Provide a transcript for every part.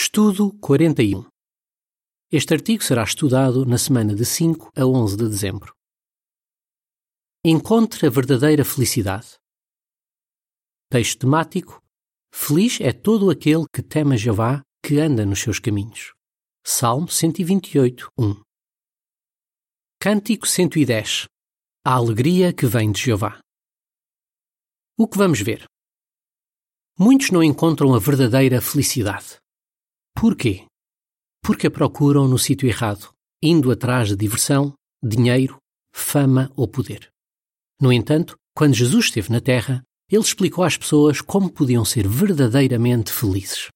Estudo 41. Este artigo será estudado na semana de 5 a 11 de dezembro. Encontre a verdadeira felicidade. Texto temático: Feliz é todo aquele que teme a Jeová, que anda nos seus caminhos. Salmo 128, 1. Cântico 110. A alegria que vem de Jeová. O que vamos ver? Muitos não encontram a verdadeira felicidade. Porquê? Porque a procuram no sítio errado, indo atrás de diversão, dinheiro, fama ou poder. No entanto, quando Jesus esteve na Terra, ele explicou às pessoas como podiam ser verdadeiramente felizes.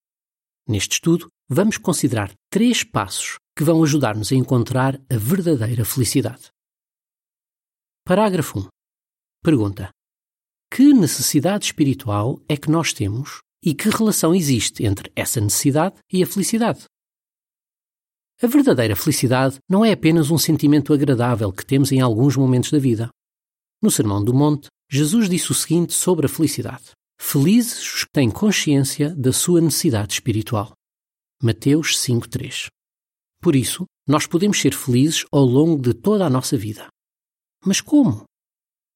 Neste estudo, vamos considerar três passos que vão ajudar-nos a encontrar a verdadeira felicidade. Parágrafo 1. Pergunta: Que necessidade espiritual é que nós temos e que relação existe entre essa necessidade e a felicidade. A verdadeira felicidade não é apenas um sentimento agradável que temos em alguns momentos da vida. No Sermão do Monte, Jesus disse o seguinte sobre a felicidade: Felizes os que têm consciência da sua necessidade espiritual. Mateus 5:3. Por isso, nós podemos ser felizes ao longo de toda a nossa vida. Mas como?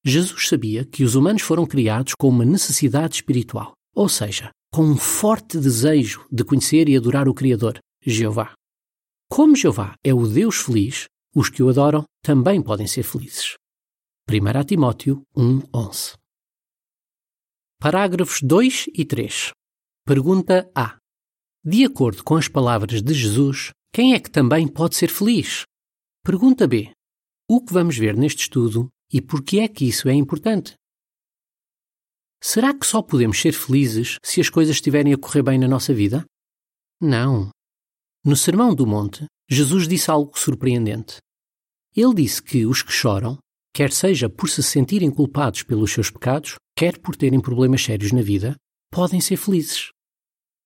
Jesus sabia que os humanos foram criados com uma necessidade espiritual, ou seja, com um forte desejo de conhecer e adorar o Criador, Jeová. Como Jeová é o Deus feliz, os que o adoram também podem ser felizes. 1 Timóteo 1:11. Parágrafos 2 e 3. Pergunta A. De acordo com as palavras de Jesus, quem é que também pode ser feliz? Pergunta B. O que vamos ver neste estudo e por que é que isso é importante? Será que só podemos ser felizes se as coisas estiverem a correr bem na nossa vida? Não. No Sermão do Monte, Jesus disse algo surpreendente. Ele disse que os que choram, quer seja por se sentirem culpados pelos seus pecados, quer por terem problemas sérios na vida, podem ser felizes.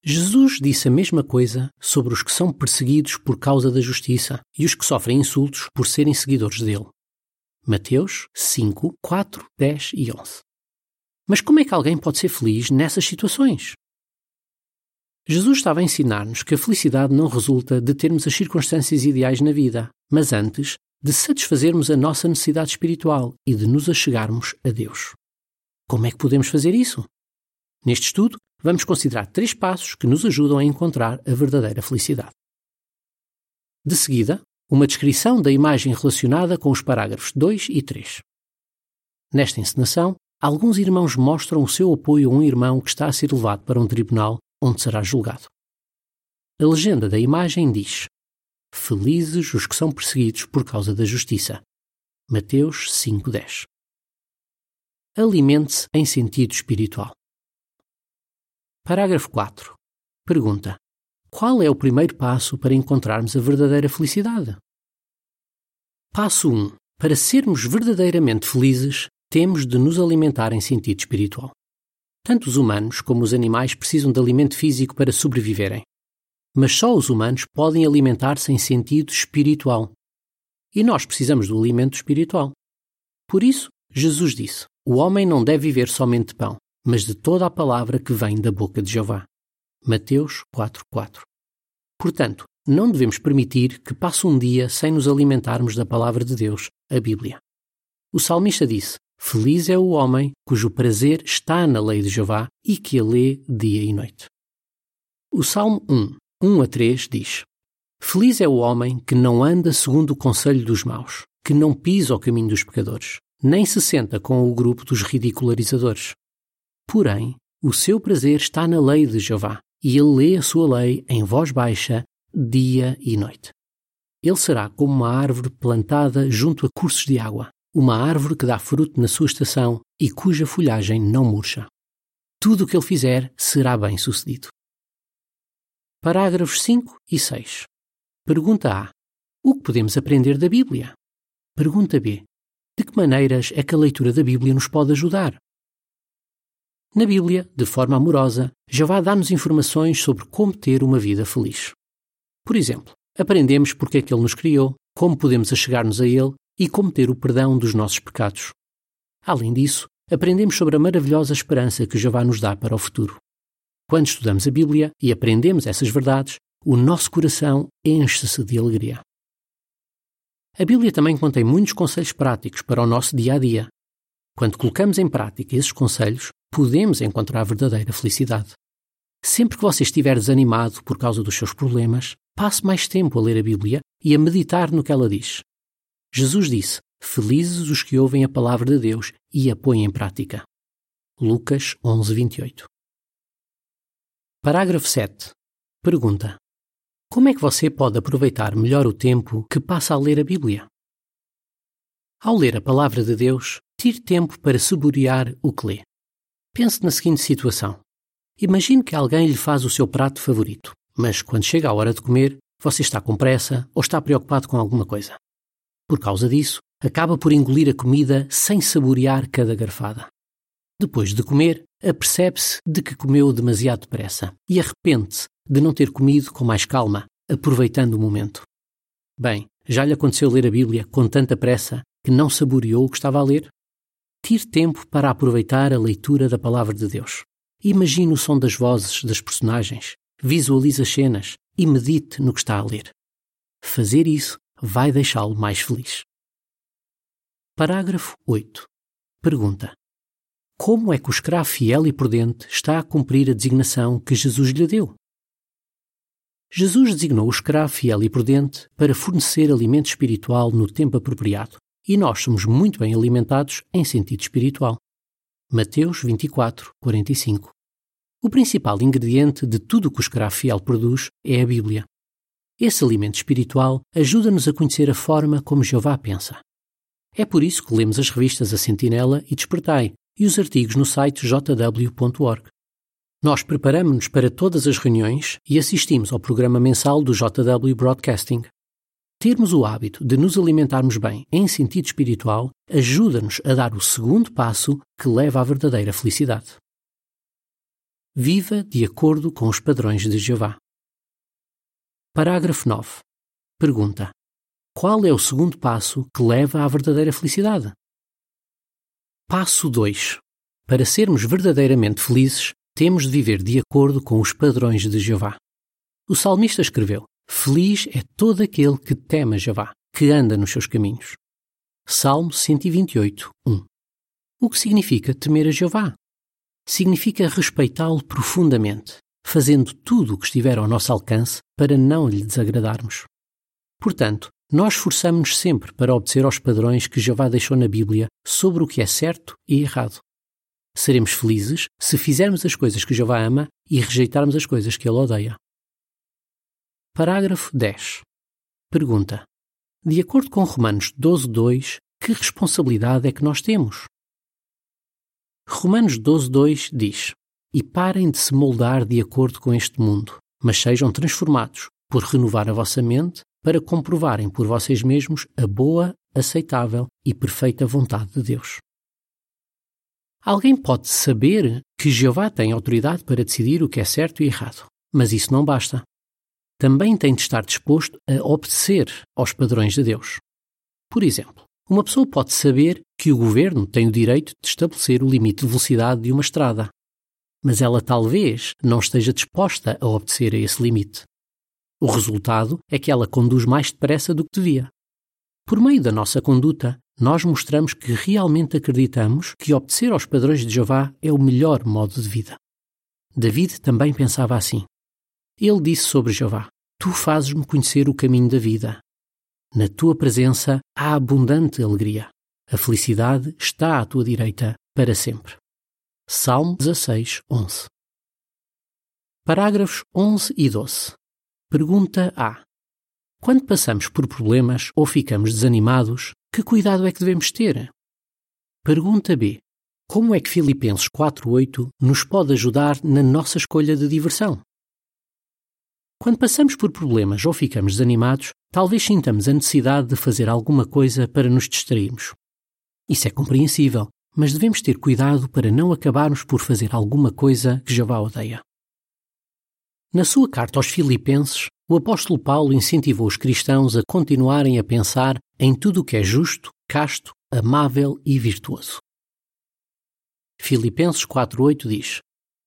Jesus disse a mesma coisa sobre os que são perseguidos por causa da justiça e os que sofrem insultos por serem seguidores dele. Mateus 5, 4, 10 e 11. Mas como é que alguém pode ser feliz nessas situações? Jesus estava a ensinar-nos que a felicidade não resulta de termos as circunstâncias ideais na vida, mas antes de satisfazermos a nossa necessidade espiritual e de nos achegarmos a Deus. Como é que podemos fazer isso? Neste estudo, vamos considerar três passos que nos ajudam a encontrar a verdadeira felicidade. De seguida, uma descrição da imagem relacionada com os parágrafos 2 e 3. Nesta encenação, alguns irmãos mostram o seu apoio a um irmão que está a ser levado para um tribunal onde será julgado. A legenda da imagem diz: Felizes os que são perseguidos por causa da justiça. Mateus 5:10. Alimente-se em sentido espiritual. Parágrafo 4. Pergunta: Qual é o primeiro passo para encontrarmos a verdadeira felicidade? Passo 1. Para sermos verdadeiramente felizes, temos de nos alimentar em sentido espiritual. Tanto os humanos como os animais precisam de alimento físico para sobreviverem. Mas só os humanos podem alimentar-se em sentido espiritual. E nós precisamos do alimento espiritual. Por isso, Jesus disse: O homem não deve viver somente de pão, mas de toda a palavra que vem da boca de Jeová. Mateus 4:4. Portanto, não devemos permitir que passe um dia sem nos alimentarmos da palavra de Deus, a Bíblia. O salmista disse: Feliz é o homem cujo prazer está na lei de Jeová e que a lê dia e noite. O Salmo 1, 1 a 3 diz: Feliz é o homem que não anda segundo o conselho dos maus, que não pisa o caminho dos pecadores, nem se senta com o grupo dos ridicularizadores. Porém, o seu prazer está na lei de Jeová, e ele lê a sua lei em voz baixa, dia e noite. Ele será como uma árvore plantada junto a cursos de água, uma árvore que dá fruto na sua estação e cuja folhagem não murcha. Tudo o que ele fizer será bem sucedido. Parágrafos 5 e 6. Pergunta A. O que podemos aprender da Bíblia? Pergunta B. De que maneiras é que a leitura da Bíblia nos pode ajudar? Na Bíblia, de forma amorosa, Jeová dá-nos informações sobre como ter uma vida feliz. Por exemplo, aprendemos porque é que Ele nos criou, como podemos achegar-nos a Ele e como ter o perdão dos nossos pecados. Além disso, aprendemos sobre a maravilhosa esperança que Jeová nos dá para o futuro. Quando estudamos a Bíblia e aprendemos essas verdades, o nosso coração enche-se de alegria. A Bíblia também contém muitos conselhos práticos para o nosso dia a dia. Quando colocamos em prática esses conselhos, podemos encontrar verdadeira felicidade. Sempre que você estiver desanimado por causa dos seus problemas, passe mais tempo a ler a Bíblia e a meditar no que ela diz. Jesus disse: Felizes os que ouvem a palavra de Deus e a põem em prática. Lucas 11, 28. Parágrafo 7. Pergunta: Como é que você pode aproveitar melhor o tempo que passa a ler a Bíblia? Ao ler a palavra de Deus, tire tempo para saborear o que lê. Pense na seguinte situação: Imagine que alguém lhe faz o seu prato favorito, mas quando chega a hora de comer, você está com pressa ou está preocupado com alguma coisa. Por causa disso, acaba por engolir a comida sem saborear cada garfada. Depois de comer, apercebe-se de que comeu demasiado depressa e arrepende-se de não ter comido com mais calma, aproveitando o momento. Bem, já lhe aconteceu ler a Bíblia com tanta pressa que não saboreou o que estava a ler? Tire tempo para aproveitar a leitura da Palavra de Deus. Imagine o som das vozes das personagens, visualize as cenas e medite no que está a ler. Fazer isso vai deixá-lo mais feliz. Parágrafo 8. Pergunta: como é que o escravo fiel e prudente está a cumprir a designação que Jesus lhe deu? Jesus designou o escravo fiel e prudente para fornecer alimento espiritual no tempo apropriado, e nós somos muito bem alimentados em sentido espiritual. Mateus 24, 45. O principal ingrediente de tudo o que o escravo fiel produz é a Bíblia. Esse alimento espiritual ajuda-nos a conhecer a forma como Jeová pensa. É por isso que lemos as revistas A Sentinela e Despertai, e os artigos no site jw.org. Nós preparamos-nos para todas as reuniões e assistimos ao programa mensal do JW Broadcasting. Termos o hábito de nos alimentarmos bem em sentido espiritual ajuda-nos a dar o segundo passo que leva à verdadeira felicidade. Viva de acordo com os padrões de Jeová. Parágrafo 9. Pergunta: Qual é o segundo passo que leva à verdadeira felicidade? Passo 2. Para sermos verdadeiramente felizes, temos de viver de acordo com os padrões de Jeová. O salmista escreveu: Feliz é todo aquele que teme a Jeová, que anda nos seus caminhos. Salmo 128, 1. O que significa temer a Jeová? Significa respeitá-lo profundamente, fazendo tudo o que estiver ao nosso alcance para não lhe desagradarmos. Portanto, nós esforçamos-nos sempre para obedecer aos padrões que Jeová deixou na Bíblia sobre o que é certo e errado. Seremos felizes se fizermos as coisas que Jeová ama e rejeitarmos as coisas que ele odeia. Parágrafo 10. Pergunta: De acordo com Romanos 12:2, que responsabilidade é que nós temos? Romanos 12:2 diz: E parem de se moldar de acordo com este mundo, mas sejam transformados por renovar a vossa mente para comprovarem por vocês mesmos a boa, aceitável e perfeita vontade de Deus. Alguém pode saber que Jeová tem autoridade para decidir o que é certo e errado, mas isso não basta. Também tem de estar disposto a obedecer aos padrões de Deus. Por exemplo, uma pessoa pode saber que o governo tem o direito de estabelecer o limite de velocidade de uma estrada, mas ela talvez não esteja disposta a obedecer a esse limite. O resultado é que ela conduz mais depressa do que devia. Por meio da nossa conduta, nós mostramos que realmente acreditamos que obedecer aos padrões de Jeová é o melhor modo de vida. David também pensava assim. Ele disse sobre Jeová: Tu fazes-me conhecer o caminho da vida. Na tua presença há abundante alegria. A felicidade está à tua direita para sempre. Salmo 16, 11. Parágrafos 11 e 12. Pergunta A. Quando passamos por problemas ou ficamos desanimados, que cuidado é que devemos ter? Pergunta B. Como é que Filipenses 4.8 nos pode ajudar na nossa escolha de diversão? Quando passamos por problemas ou ficamos desanimados, talvez sintamos a necessidade de fazer alguma coisa para nos distrairmos. Isso é compreensível, mas devemos ter cuidado para não acabarmos por fazer alguma coisa que já vá odeia. Na sua carta aos Filipenses, o apóstolo Paulo incentivou os cristãos a continuarem a pensar em tudo o que é justo, casto, amável e virtuoso. Filipenses 4.8 diz: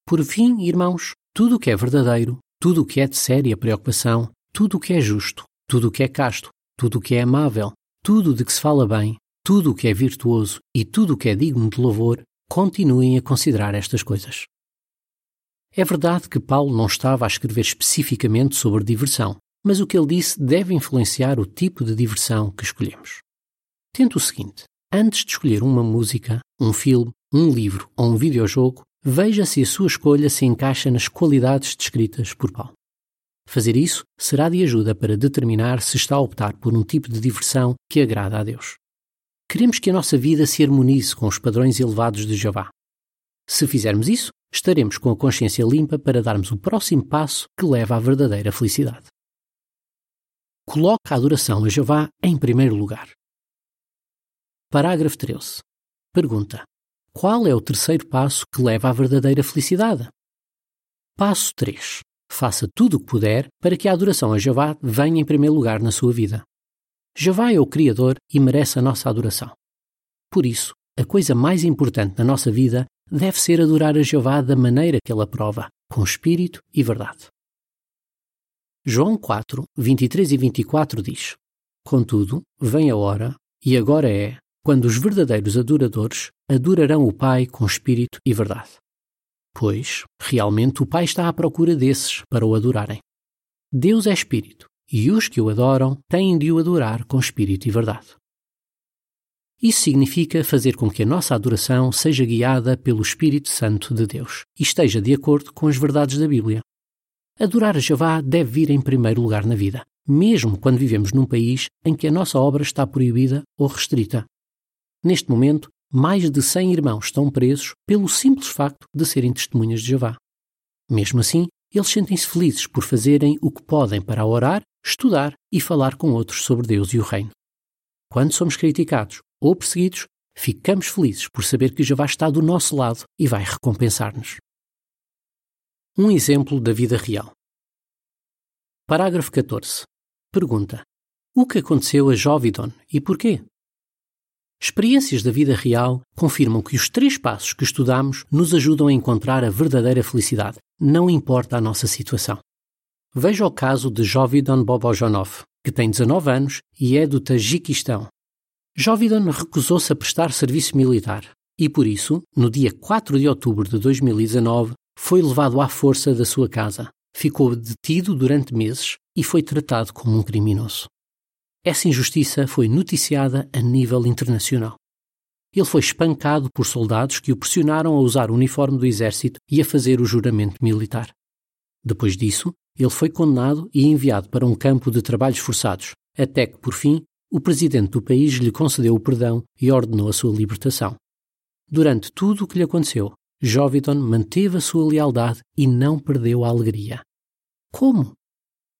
Por fim, irmãos, tudo o que é verdadeiro, tudo o que é de séria preocupação, tudo o que é justo, tudo o que é casto, tudo o que é amável, tudo de que se fala bem, tudo o que é virtuoso e tudo o que é digno de louvor, continuem a considerar estas coisas. É verdade que Paulo não estava a escrever especificamente sobre diversão, mas o que ele disse deve influenciar o tipo de diversão que escolhemos. Tente o seguinte: antes de escolher uma música, um filme, um livro ou um videojogo, veja se a sua escolha se encaixa nas qualidades descritas por Paulo. Fazer isso será de ajuda para determinar se está a optar por um tipo de diversão que agrada a Deus. Queremos que a nossa vida se harmonize com os padrões elevados de Jeová. Se fizermos isso, estaremos com a consciência limpa para darmos o próximo passo que leva à verdadeira felicidade. Coloque a adoração a Jeová em primeiro lugar. Parágrafo 13. Pergunta: Qual é o terceiro passo que leva à verdadeira felicidade? Passo 3. Faça tudo o que puder para que a adoração a Jeová venha em primeiro lugar na sua vida. Jeová é o Criador e merece a nossa adoração. Por isso, a coisa mais importante na nossa vida deve ser adorar a Jeová da maneira que ele aprova, com espírito e verdade. João 4, 23 e 24 diz: Contudo, vem a hora, e agora é, quando os verdadeiros adoradores adorarão o Pai com espírito e verdade. Pois, realmente, o Pai está à procura desses para o adorarem. Deus é espírito, e os que o adoram têm de o adorar com espírito e verdade. Isso significa fazer com que a nossa adoração seja guiada pelo Espírito Santo de Deus e esteja de acordo com as verdades da Bíblia. Adorar a Jeová deve vir em primeiro lugar na vida, mesmo quando vivemos num país em que a nossa obra está proibida ou restrita. Neste momento, mais de 100 irmãos estão presos pelo simples facto de serem testemunhas de Jeová. Mesmo assim, eles sentem-se felizes por fazerem o que podem para orar, estudar e falar com outros sobre Deus e o Reino. Quando somos criticados ou perseguidos, ficamos felizes por saber que Jeová está do nosso lado e vai recompensar-nos. Um exemplo da vida real. Parágrafo 14. Pergunta: O que aconteceu a Jovidon e porquê? Experiências da vida real confirmam que os três passos que estudamos nos ajudam a encontrar a verdadeira felicidade, não importa a nossa situação. Veja o caso de Jovidon Bobojonov, que tem 19 anos e é do Tajiquistão. Jovidon recusou-se a prestar serviço militar e, por isso, no dia 4 de outubro de 2019, foi levado à força da sua casa, ficou detido durante meses e foi tratado como um criminoso. Essa injustiça foi noticiada a nível internacional. Ele foi espancado por soldados que o pressionaram a usar o uniforme do exército e a fazer o juramento militar. Depois disso, ele foi condenado e enviado para um campo de trabalhos forçados, até que, por fim, o presidente do país lhe concedeu o perdão e ordenou a sua libertação. Durante tudo o que lhe aconteceu, Jovidon manteve a sua lealdade e não perdeu a alegria. Como?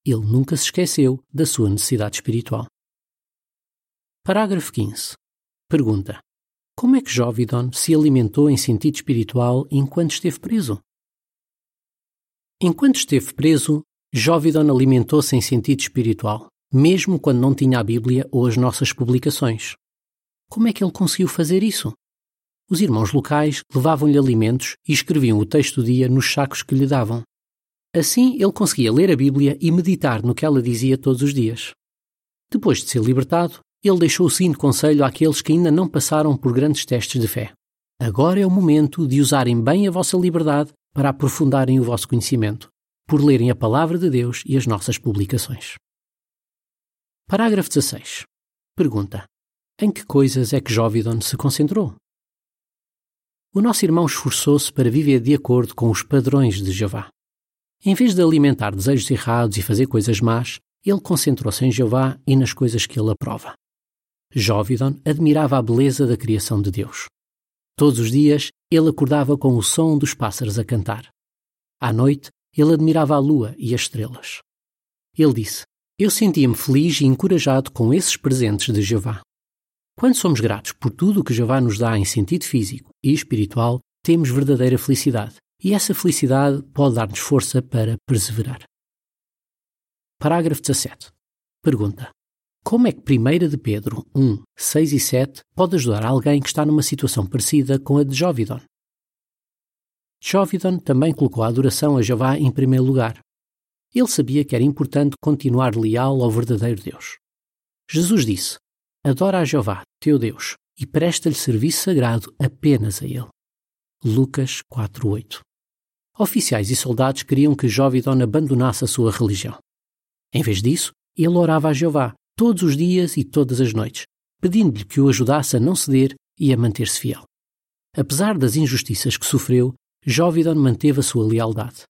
Ele nunca se esqueceu da sua necessidade espiritual. Parágrafo 15. Pergunta: Como é que Jovidon se alimentou em sentido espiritual enquanto esteve preso? Enquanto esteve preso, Jovidon alimentou-se em sentido espiritual, mesmo quando não tinha a Bíblia ou as nossas publicações. Como é que ele conseguiu fazer isso? Os irmãos locais levavam-lhe alimentos e escreviam o texto do dia nos sacos que lhe davam. Assim, ele conseguia ler a Bíblia e meditar no que ela dizia todos os dias. Depois de ser libertado, ele deixou o seguinte conselho àqueles que ainda não passaram por grandes testes de fé. Agora é o momento de usarem bem a vossa liberdade para aprofundarem o vosso conhecimento, por lerem a palavra de Deus e as nossas publicações. Parágrafo 16. Pergunta: Em que coisas é que Jovidon se concentrou? O nosso irmão esforçou-se para viver de acordo com os padrões de Jeová. Em vez de alimentar desejos errados e fazer coisas más, ele concentrou-se em Jeová e nas coisas que ele aprova. Jovidon admirava a beleza da criação de Deus. Todos os dias ele acordava com o som dos pássaros a cantar. À noite, ele admirava a lua e as estrelas. Ele disse: Eu sentia-me feliz e encorajado com esses presentes de Jeová. Quando somos gratos por tudo o que Jeová nos dá em sentido físico e espiritual, temos verdadeira felicidade, e essa felicidade pode dar-nos força para perseverar. Parágrafo 17. Pergunta: Como é que 1 de Pedro 1, 6 e 7 pode ajudar alguém que está numa situação parecida com a de Jovidon? Jovidon também colocou a adoração a Jeová em primeiro lugar. Ele sabia que era importante continuar leal ao verdadeiro Deus. Jesus disse: Adora a Jeová, teu Deus, e presta-lhe serviço sagrado apenas a ele. Lucas 4:8. Oficiais e soldados queriam que Jovidon abandonasse a sua religião. Em vez disso, ele orava a Jeová todos os dias e todas as noites, pedindo-lhe que o ajudasse a não ceder e a manter-se fiel. Apesar das injustiças que sofreu, Jovidon manteve a sua lealdade.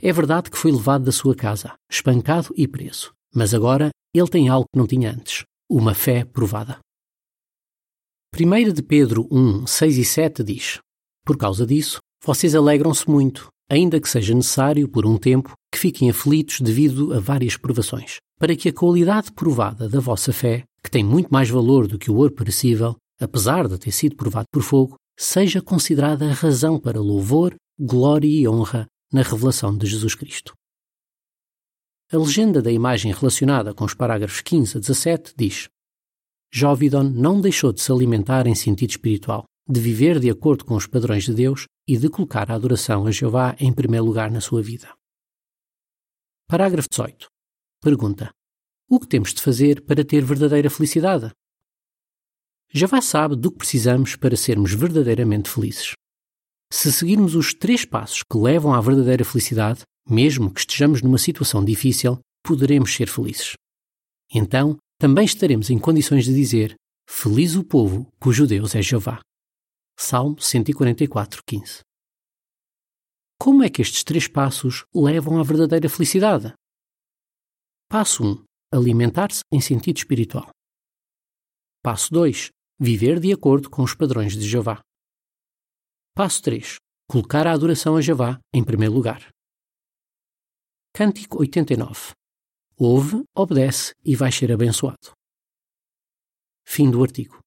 É verdade que foi levado da sua casa, espancado e preso, mas agora ele tem algo que não tinha antes: uma fé provada. 1 de Pedro 1, 6 e 7 diz: Por causa disso, vocês alegram-se muito, ainda que seja necessário, por um tempo, que fiquem aflitos devido a várias provações, para que a qualidade provada da vossa fé, que tem muito mais valor do que o ouro perecível, apesar de ter sido provado por fogo, seja considerada a razão para louvor, glória e honra na revelação de Jesus Cristo. A legenda da imagem relacionada com os parágrafos 15 a 17 diz: Jovidon não deixou de se alimentar em sentido espiritual, de viver de acordo com os padrões de Deus e de colocar a adoração a Jeová em primeiro lugar na sua vida. Parágrafo 18. Pergunta: O que temos de fazer para ter verdadeira felicidade? Jeová sabe do que precisamos para sermos verdadeiramente felizes. Se seguirmos os três passos que levam à verdadeira felicidade, mesmo que estejamos numa situação difícil, poderemos ser felizes. Então, também estaremos em condições de dizer: Feliz o povo cujo Deus é Jeová. Salmo 144, 15. Como é que estes três passos levam à verdadeira felicidade? Passo 1. Alimentar-se em sentido espiritual. Passo 2. Viver de acordo com os padrões de Jeová. Passo 3. Colocar a adoração a Jeová em primeiro lugar. Cântico 89. Ouve, obedece e vai ser abençoado. Fim do artigo.